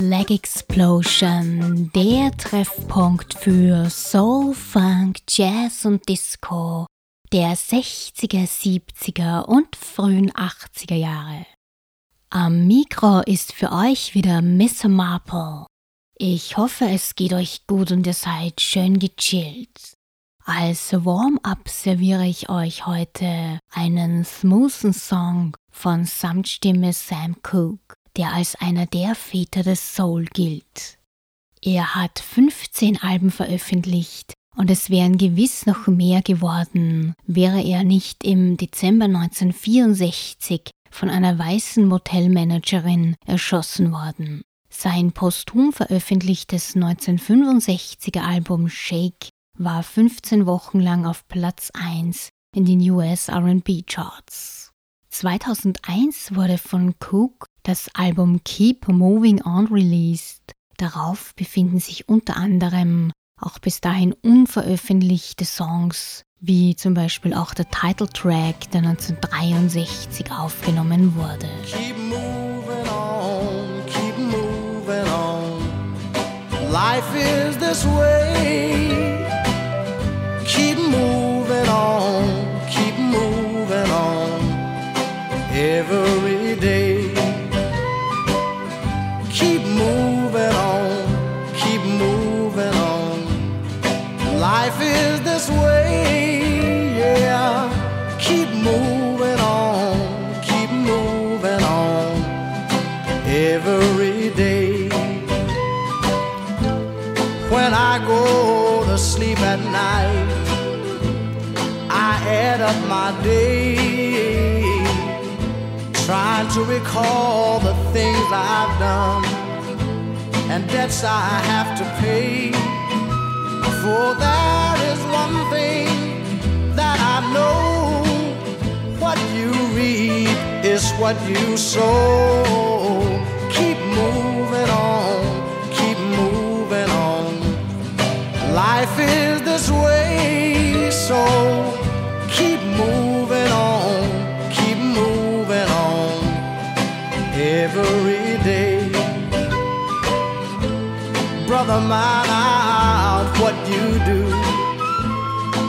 Leg Explosion, der Treffpunkt für Soul, Funk, Jazz und Disco der 60er, 70er und frühen 80er Jahre. Am Mikro ist für euch wieder Miss Marple. Ich hoffe, es geht euch gut und ihr seid schön gechillt. Als Warm-up serviere ich euch heute einen smoothen Song von Samtstimme Sam Cooke, der als einer der Väter des Soul gilt. Er hat 15 Alben veröffentlicht und es wären gewiss noch mehr geworden, wäre er nicht im Dezember 1964 von einer weißen Motelmanagerin erschossen worden. Sein posthum veröffentlichtes 1965er Album Shake war 15 Wochen lang auf Platz 1 in den US RB Charts. 2001 wurde von Cook das Album Keep Moving On released. Darauf befinden sich unter anderem auch bis dahin unveröffentlichte Songs, wie zum Beispiel auch der Titeltrack, der 1963 aufgenommen wurde. Keep moving on, keep moving on. Life is this way. Recall the things I've done and debts I have to pay. For there is one thing that I know what you reap is what you sow. Keep moving on, keep moving on. Life is this way, so every day. Brother mine out what you do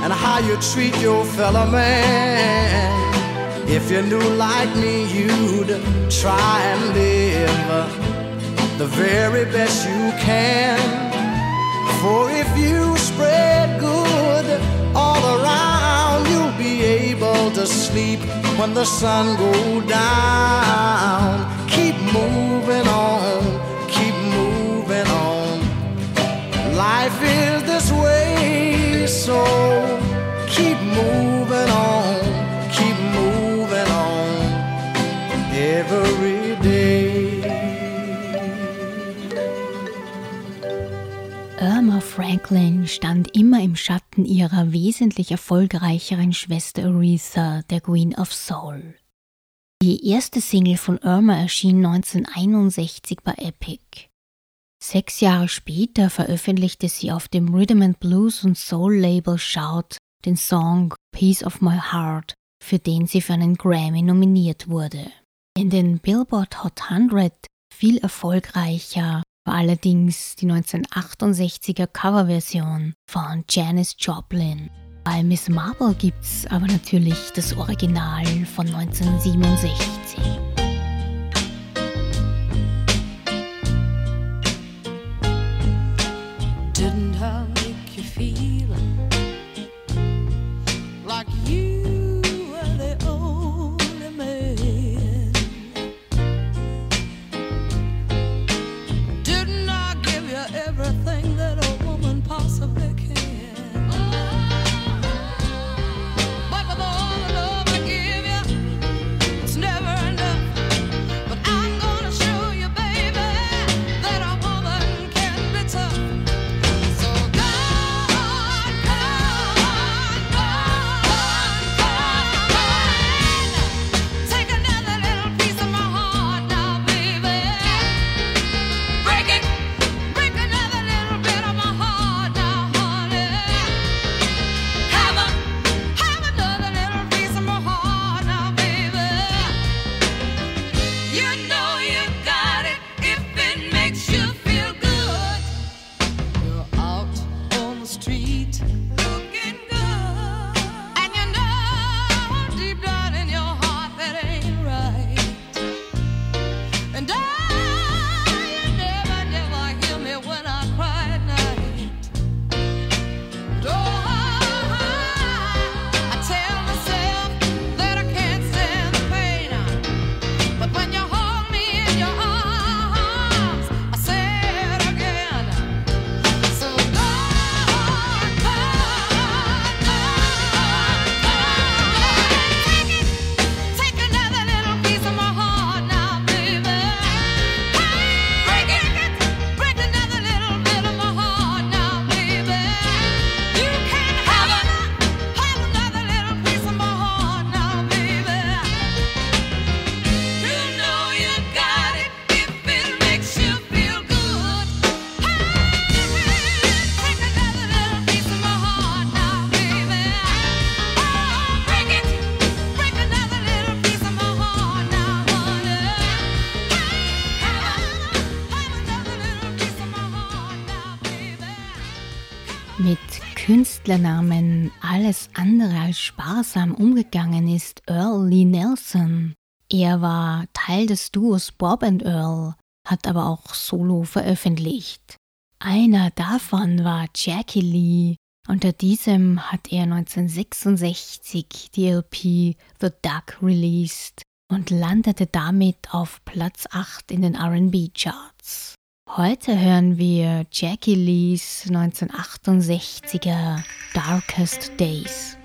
and how you treat your fellow man. If you knew like me, you'd try and live the very best you can. For if you spread good all around, you'll be able to sleep when the sun goes down. Moving on, keep moving on. Life is this way, so keep moving on, keep moving on every day. Irma Franklin stand immer im Schatten ihrer wesentlich erfolgreicheren Schwester Aretha, der Queen of Soul. Die erste Single von Irma erschien 1961 bei Epic. Sechs Jahre später veröffentlichte sie auf dem Rhythm and Blues und Soul Label Shout den Song Piece of My Heart, für den sie für einen Grammy nominiert wurde. In den Billboard Hot 100 viel erfolgreicher war allerdings die 1968er Coverversion von Janis Joplin. Bei Miss Marple gibt's aber natürlich das Original von 1967. Didn't Künstlernamen alles andere als sparsam umgegangen ist Earl Lee Nelson. Er war Teil des Duos Bob and Earl, hat aber auch solo veröffentlicht. Einer davon war Jackie Lee. Unter diesem hat er 1966 die LP The Duck released und landete damit auf Platz 8 in den RB Charts. Heute hören wir Jackie Lees 1968er Darkest Days.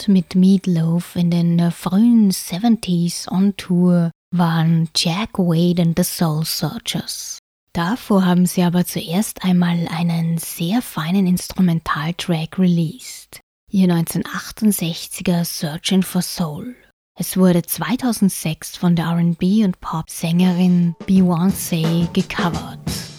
Und mit Meatloaf in den frühen 70s on Tour waren Jack Wade and the Soul Searchers. Davor haben sie aber zuerst einmal einen sehr feinen Instrumentaltrack released, ihr 1968er Searching for Soul. Es wurde 2006 von der RB und Pop-Sängerin Beyoncé gecovert.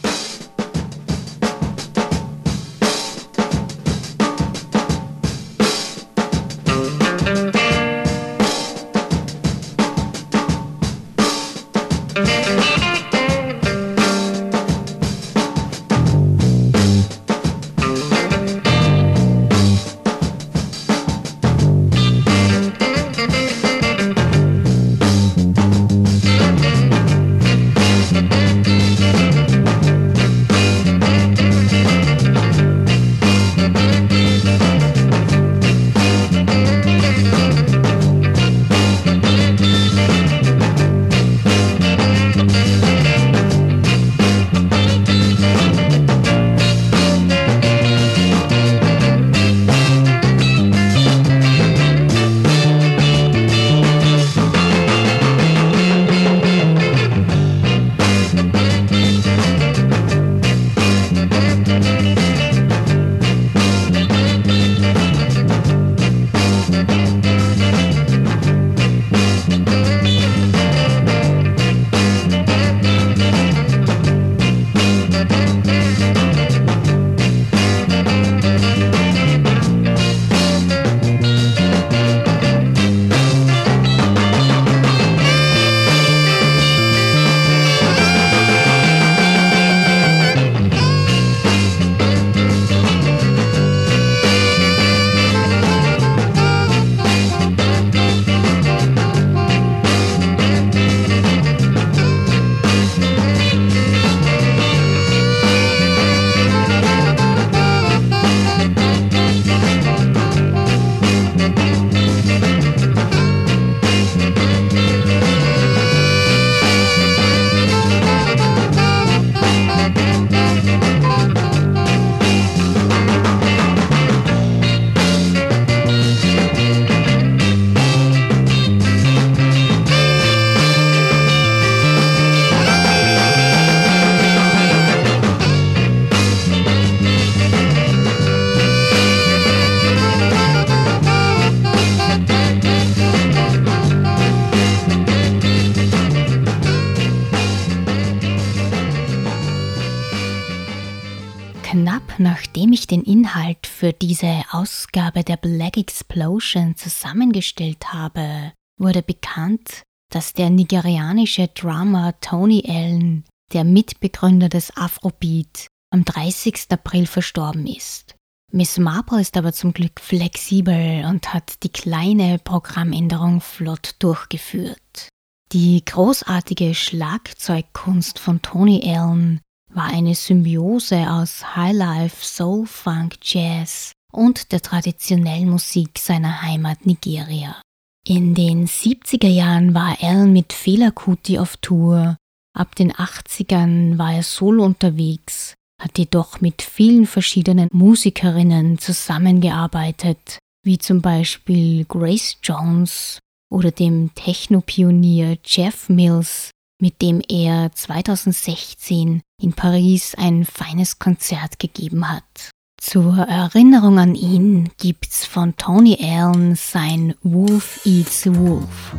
Für diese Ausgabe der Black Explosion zusammengestellt habe, wurde bekannt, dass der nigerianische Drummer Tony Allen, der Mitbegründer des Afrobeat, am 30. April verstorben ist. Miss Marple ist aber zum Glück flexibel und hat die kleine Programmänderung flott durchgeführt. Die großartige Schlagzeugkunst von Tony Allen war eine Symbiose aus Highlife, Soul, Funk, Jazz und der traditionellen Musik seiner Heimat Nigeria. In den 70er Jahren war Allen mit Fela Kuti auf Tour, ab den 80ern war er solo unterwegs hat jedoch mit vielen verschiedenen Musikerinnen zusammengearbeitet, wie zum Beispiel Grace Jones oder dem Techno-Pionier Jeff Mills, mit dem er 2016 in Paris ein feines Konzert gegeben hat. Zur Erinnerung an ihn gibt's von Tony Allen sein Wolf Eats Wolf.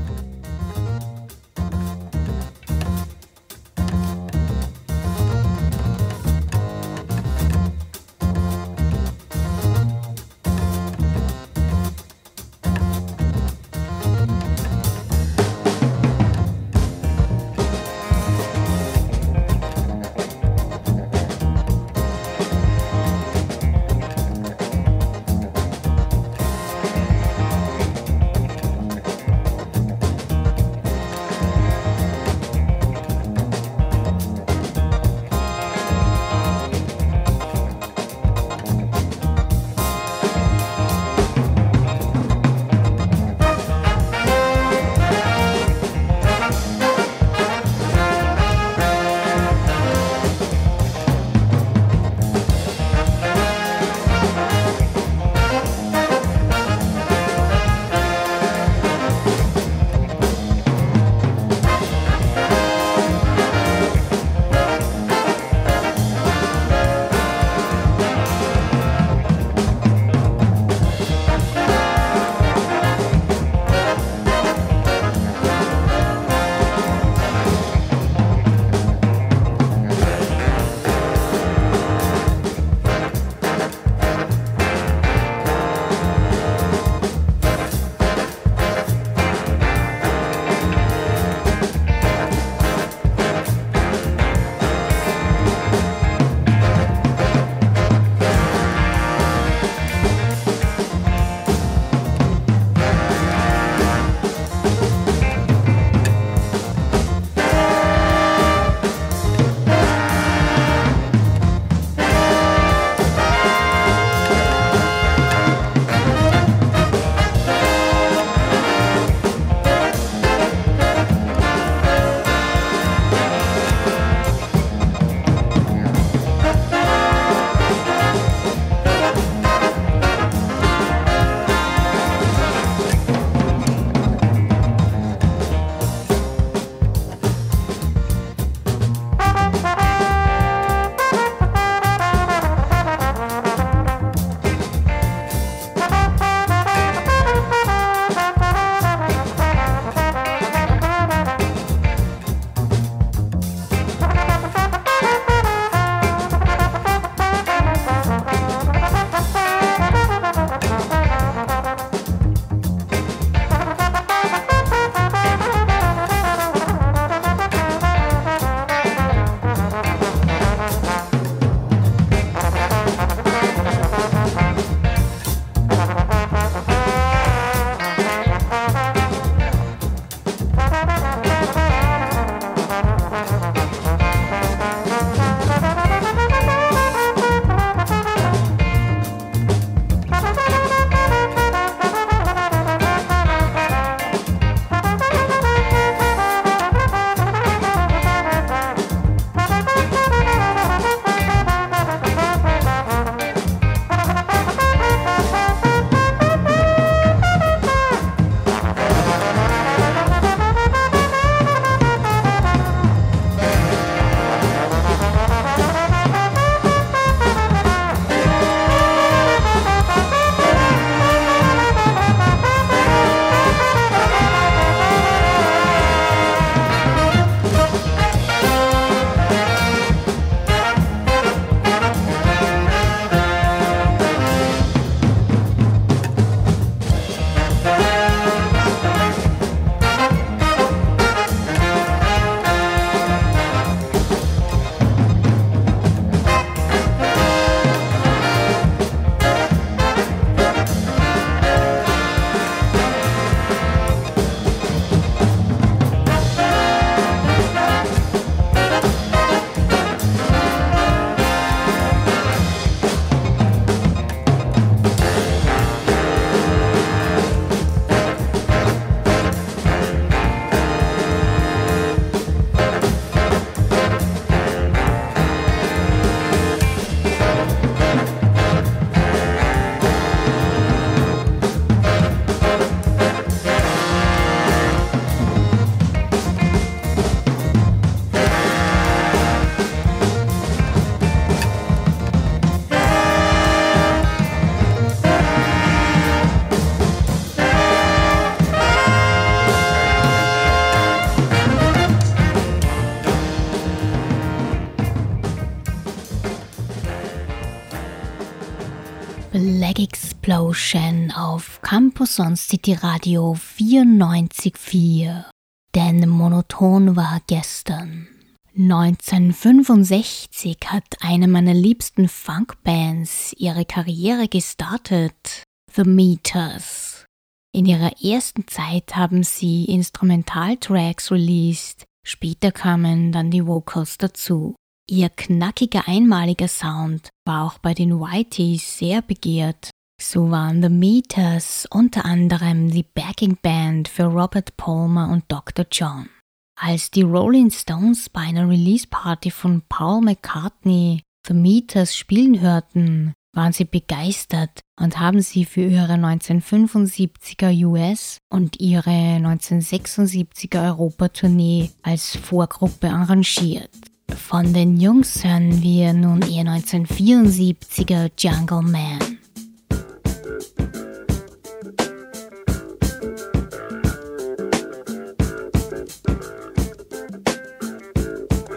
On City Radio 94.4. Denn monoton war gestern. 1965 hat eine meiner liebsten Funkbands ihre Karriere gestartet, The Meters. In ihrer ersten Zeit haben sie Instrumentaltracks released, später kamen dann die Vocals dazu. Ihr knackiger einmaliger Sound war auch bei den Whiteys sehr begehrt. So waren The Meters unter anderem die Backing Band für Robert Palmer und Dr. John. Als die Rolling Stones bei einer Release Party von Paul McCartney The Meters spielen hörten, waren sie begeistert und haben sie für ihre 1975er US- und ihre 1976er Europatournee als Vorgruppe arrangiert. Von den Jungs hören wir nun ihr 1974er Jungle Man.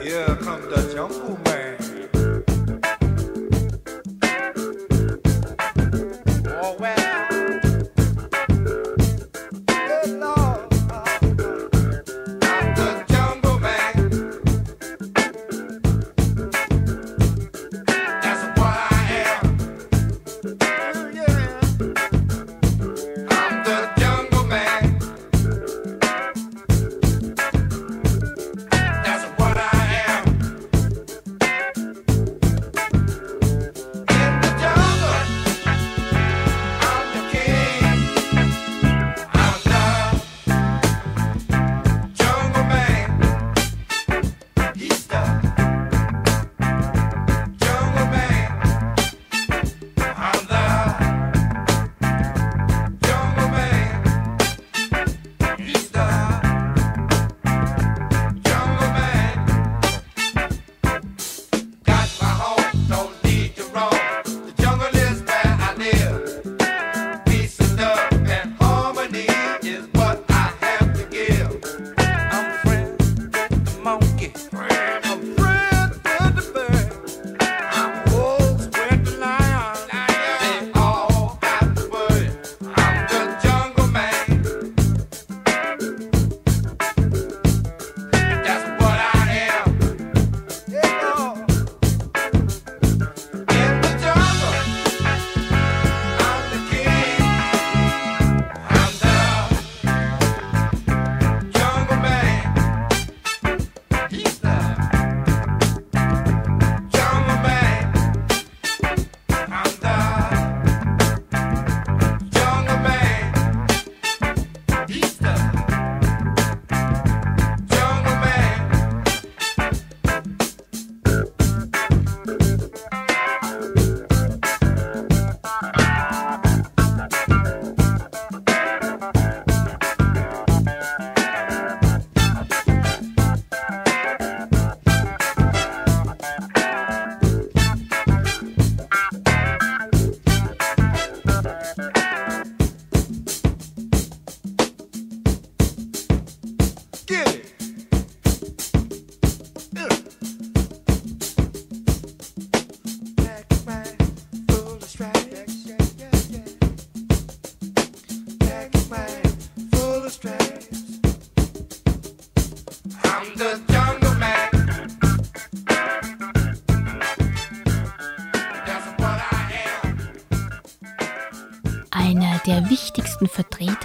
Yeah, come the jungle man.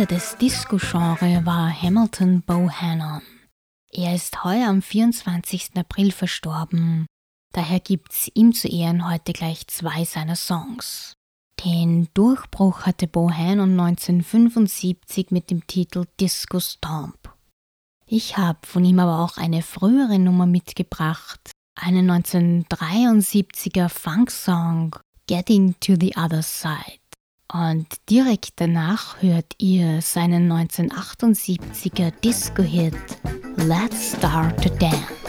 Vertreter des Disco-Genres war Hamilton Bohannon. Er ist heuer am 24. April verstorben. Daher gibt's ihm zu Ehren heute gleich zwei seiner Songs. Den Durchbruch hatte Bohannon 1975 mit dem Titel Disco Stomp. Ich habe von ihm aber auch eine frühere Nummer mitgebracht, einen 1973er Funk-Song Getting to the Other Side. Und direkt danach hört ihr seinen 1978er Disco-Hit Let's Start to Dance.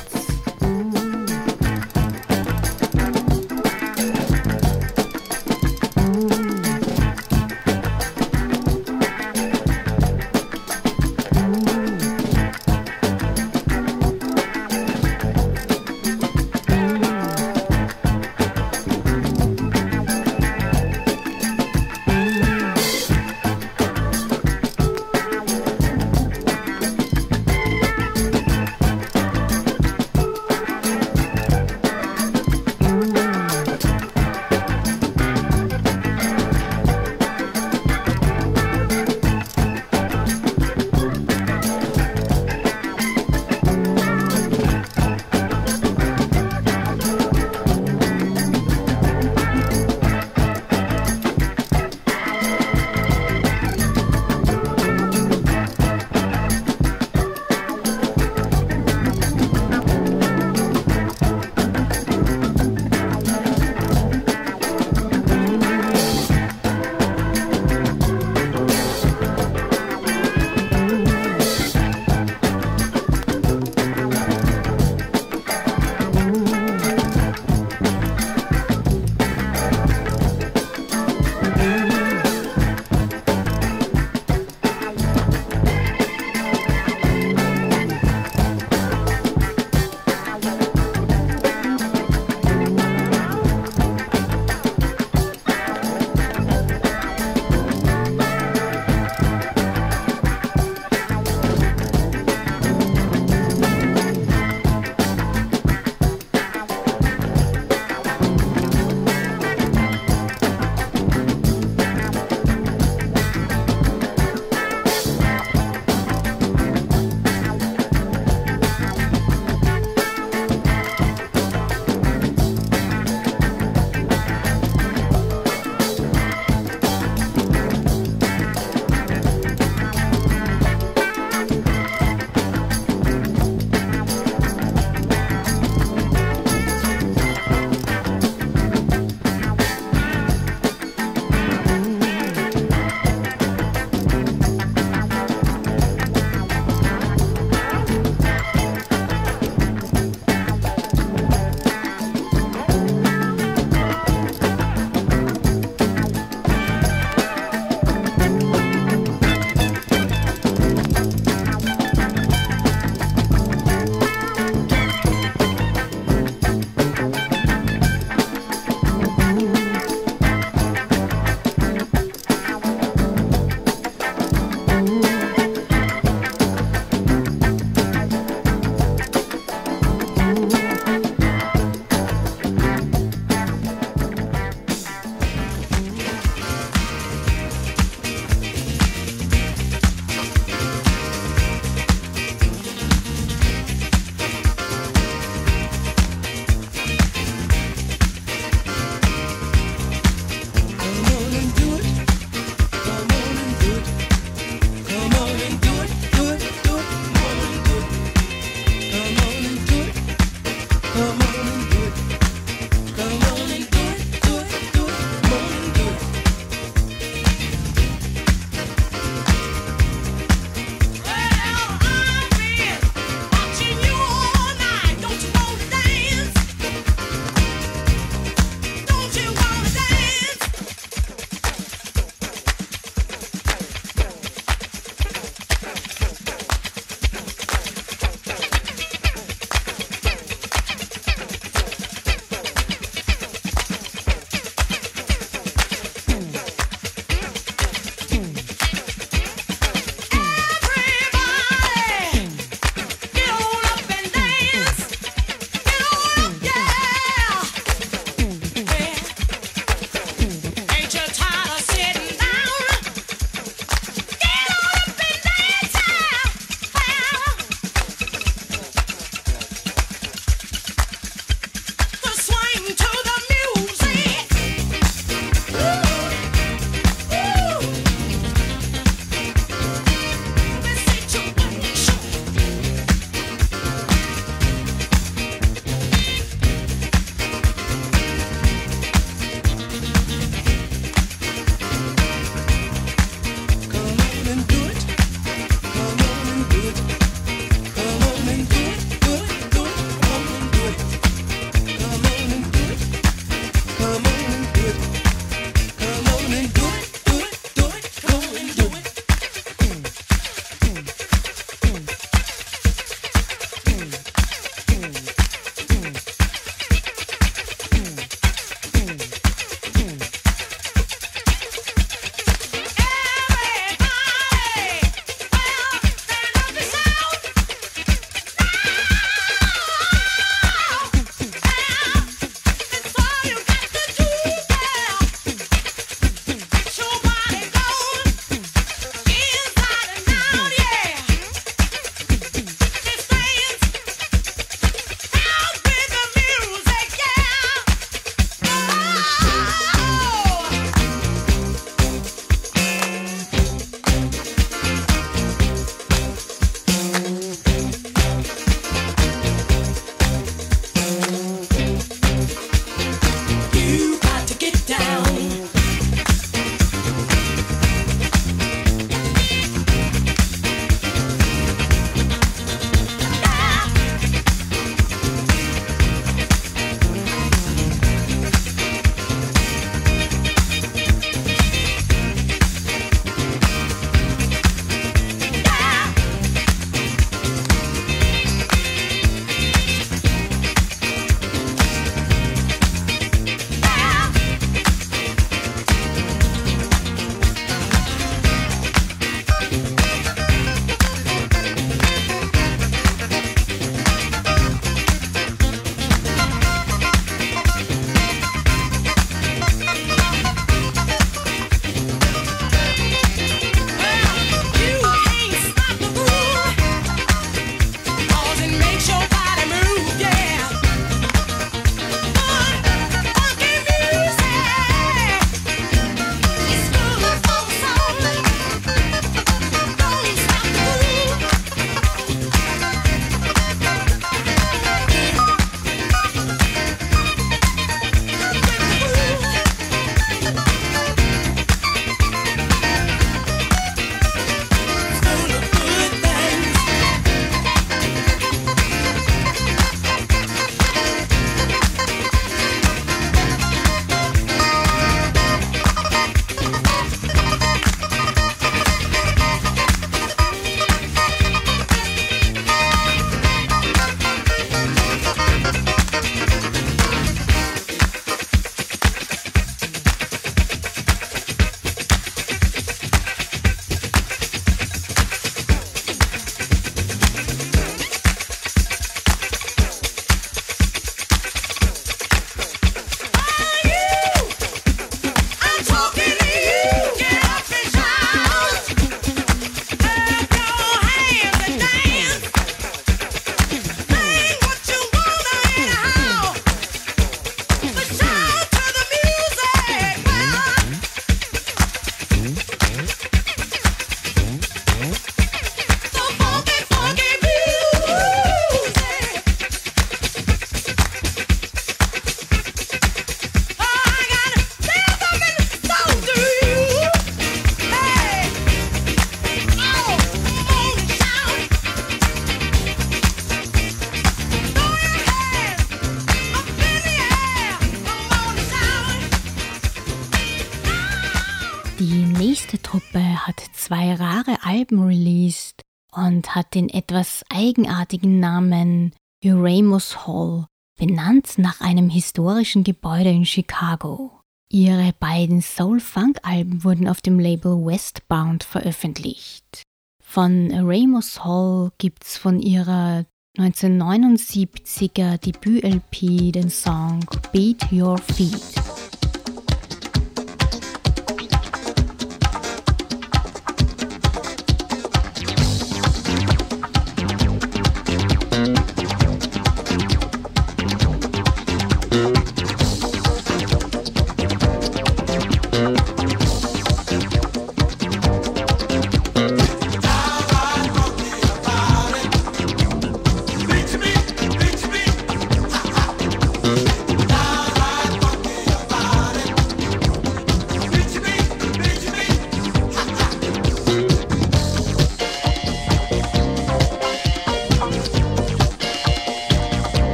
Eigenartigen Namen Uramus Hall, benannt nach einem historischen Gebäude in Chicago. Ihre beiden Soul-Funk-Alben wurden auf dem Label Westbound veröffentlicht. Von Ramos Hall gibt's von ihrer 1979er Debüt-LP den Song Beat Your Feet.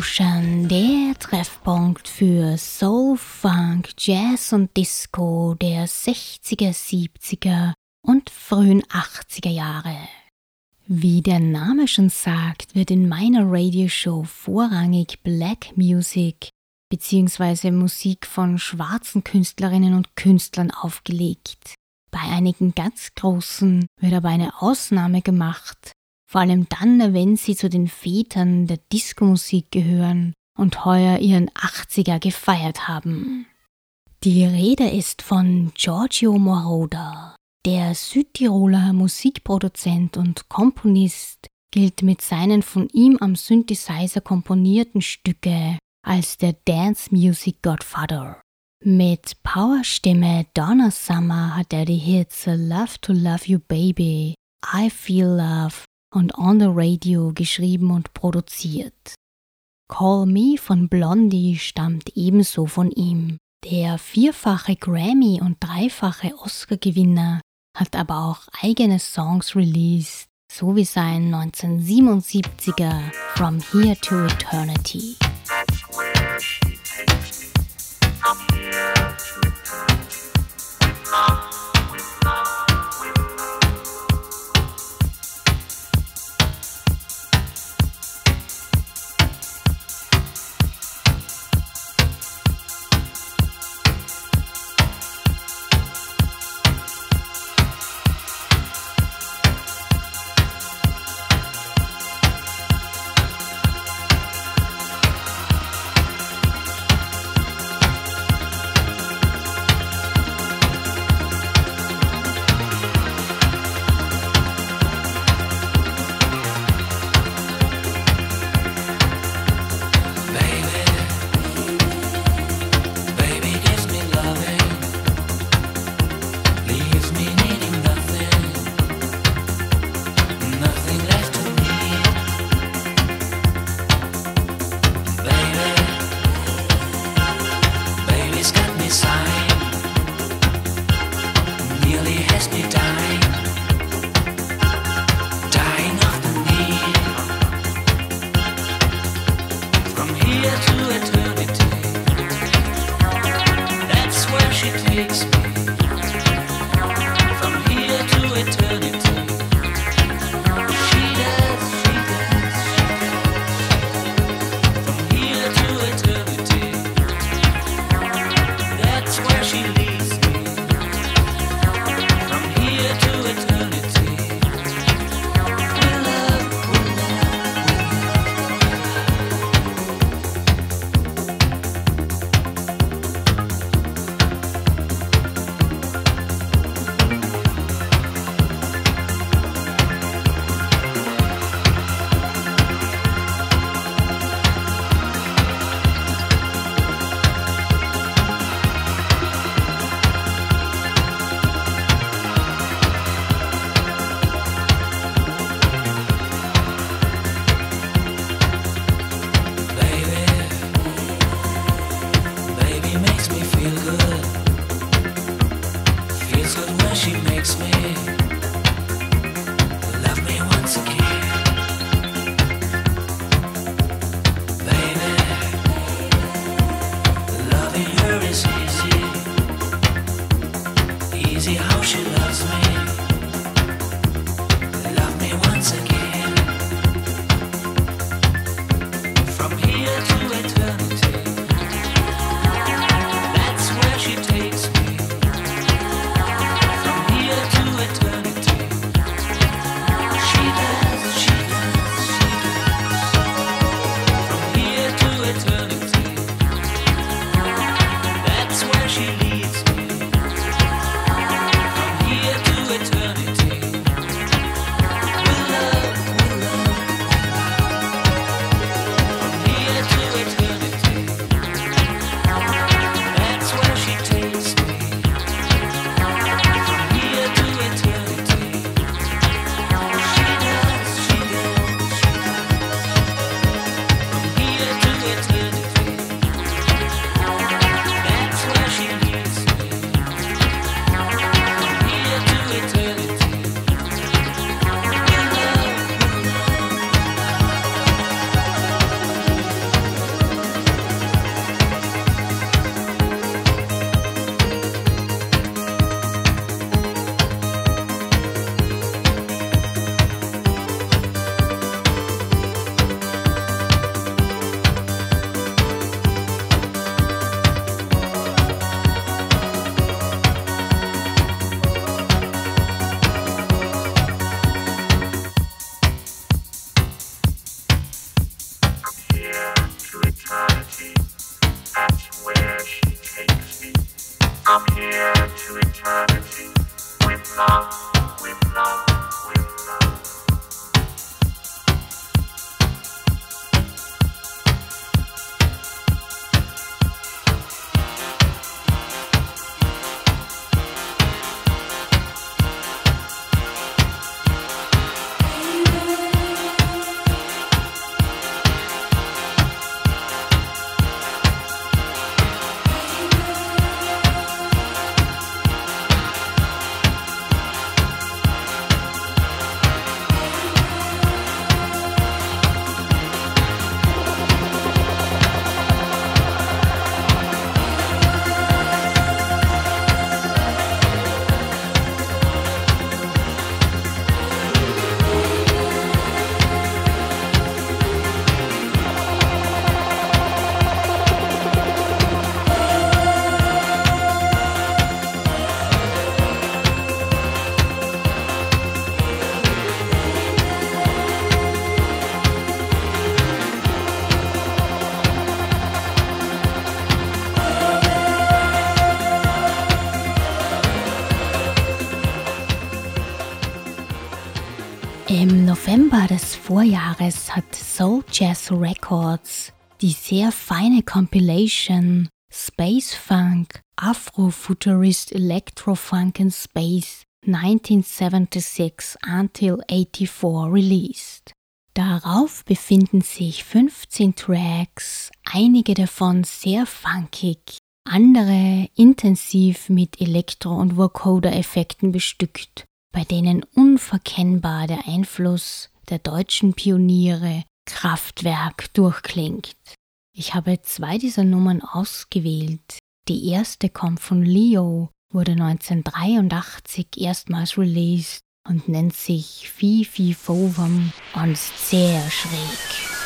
Explosion, der Treffpunkt für Soul, Funk, Jazz und Disco der 60er, 70er und frühen 80er Jahre. Wie der Name schon sagt, wird in meiner Radioshow vorrangig Black Music bzw. Musik von schwarzen Künstlerinnen und Künstlern aufgelegt. Bei einigen ganz großen wird aber eine Ausnahme gemacht, vor allem dann, wenn sie zu den Vätern der Diskomusik gehören und heuer ihren 80er gefeiert haben. Die Rede ist von Giorgio Moroder. Der Südtiroler Musikproduzent und Komponist gilt mit seinen von ihm am Synthesizer komponierten Stücke als der Dance Music Godfather. Mit Powerstimme Donna Summer hat er die Hits Love to Love You Baby, I Feel Love und On the Radio geschrieben und produziert. Call Me von Blondie stammt ebenso von ihm. Der vierfache Grammy- und dreifache Oscar-Gewinner hat aber auch eigene Songs released, so wie sein 1977er From Here to Eternity. Vorjahres hat Soul Jazz Records die sehr feine Compilation Space Funk Afrofuturist Electrofunk in Space 1976 until 84 released. Darauf befinden sich 15 Tracks, einige davon sehr funkig, andere intensiv mit Elektro- und Vocoder-Effekten bestückt, bei denen unverkennbar der Einfluss der deutschen Pioniere Kraftwerk durchklingt. Ich habe zwei dieser Nummern ausgewählt. Die erste kommt von Leo, wurde 1983 erstmals released und nennt sich Fifi Fovum und sehr schräg.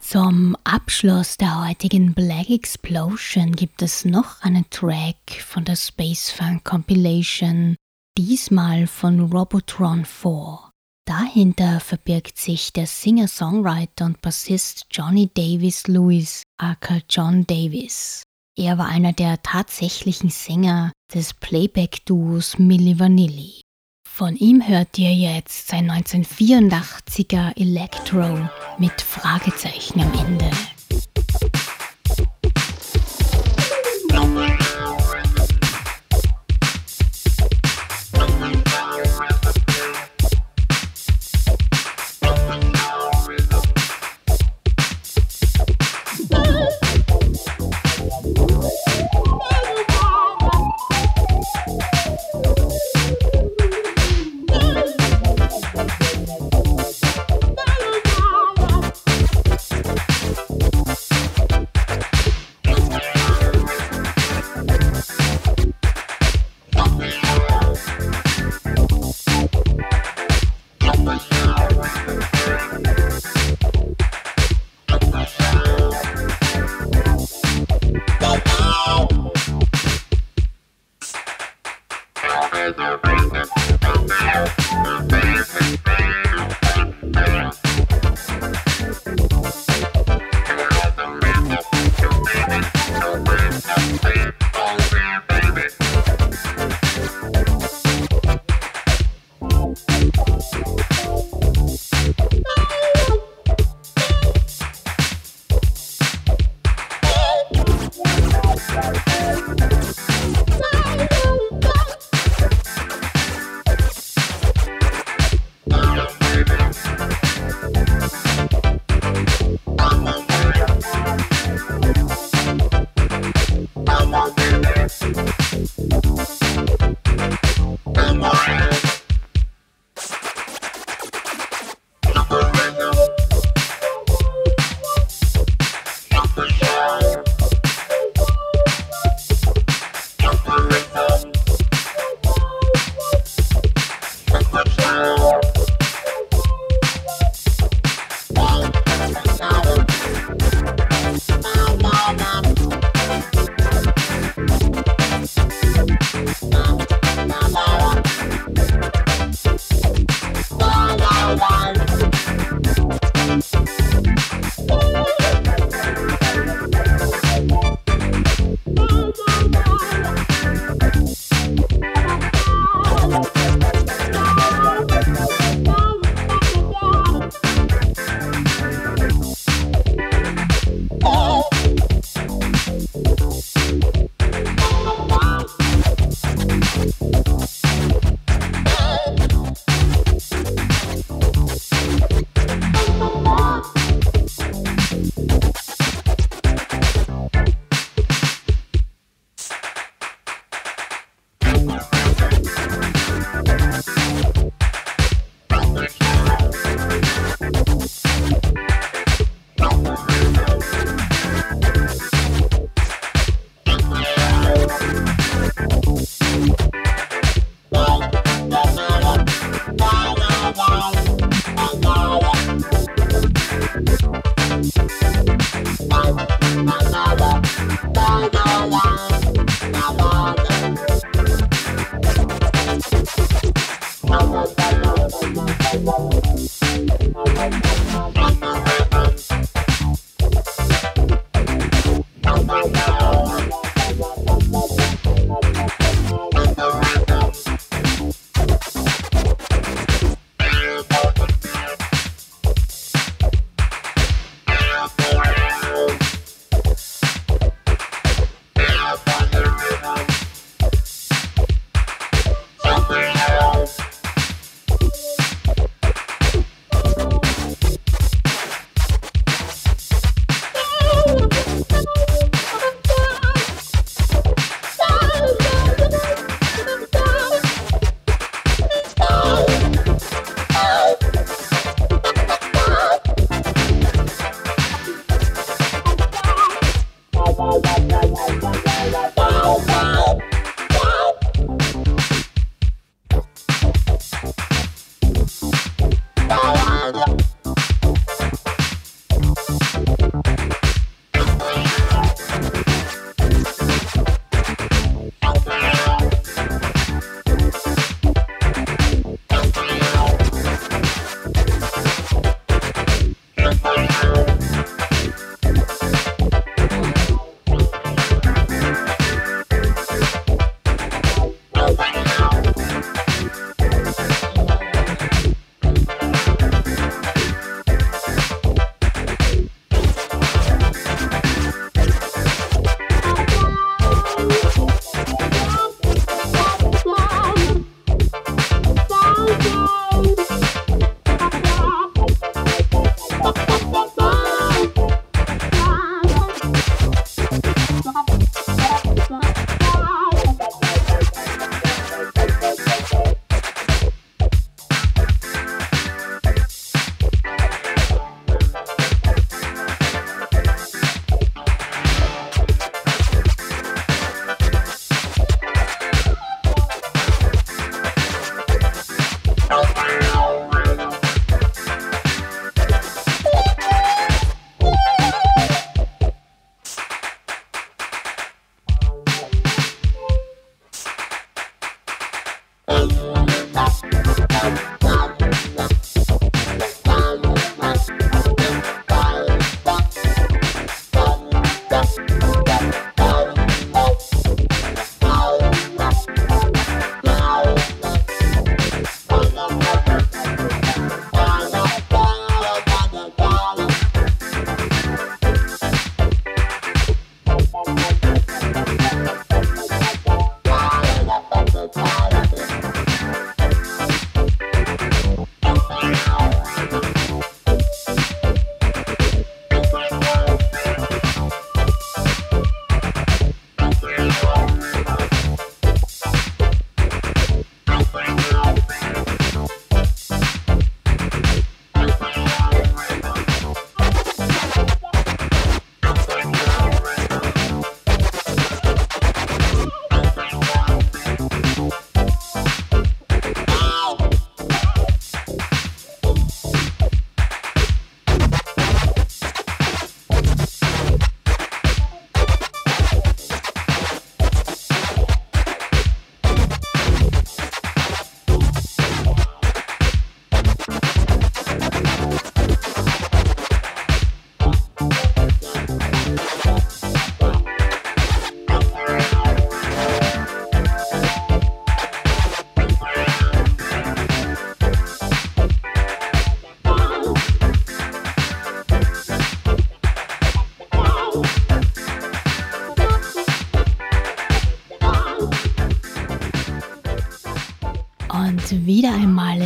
Zum Abschluss der heutigen Black Explosion gibt es noch einen Track von der Space Funk Compilation, diesmal von Robotron 4. Dahinter verbirgt sich der Singer-Songwriter und Bassist Johnny Davis Lewis, aka John Davis. Er war einer der tatsächlichen Sänger des Playback-Duos Milli Vanilli. Von ihm hört ihr jetzt sein 1984er Electro mit Fragezeichen am Ende.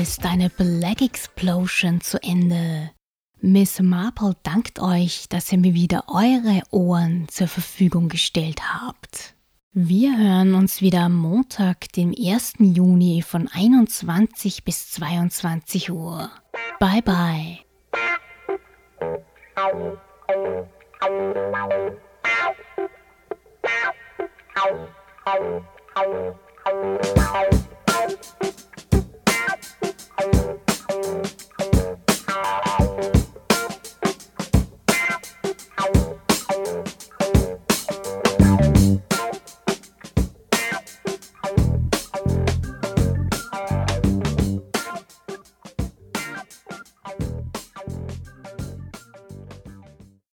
Ist eine Black Explosion zu Ende. Miss Marple dankt euch, dass ihr mir wieder eure Ohren zur Verfügung gestellt habt. Wir hören uns wieder am Montag, dem 1. Juni von 21 bis 22 Uhr. Bye bye.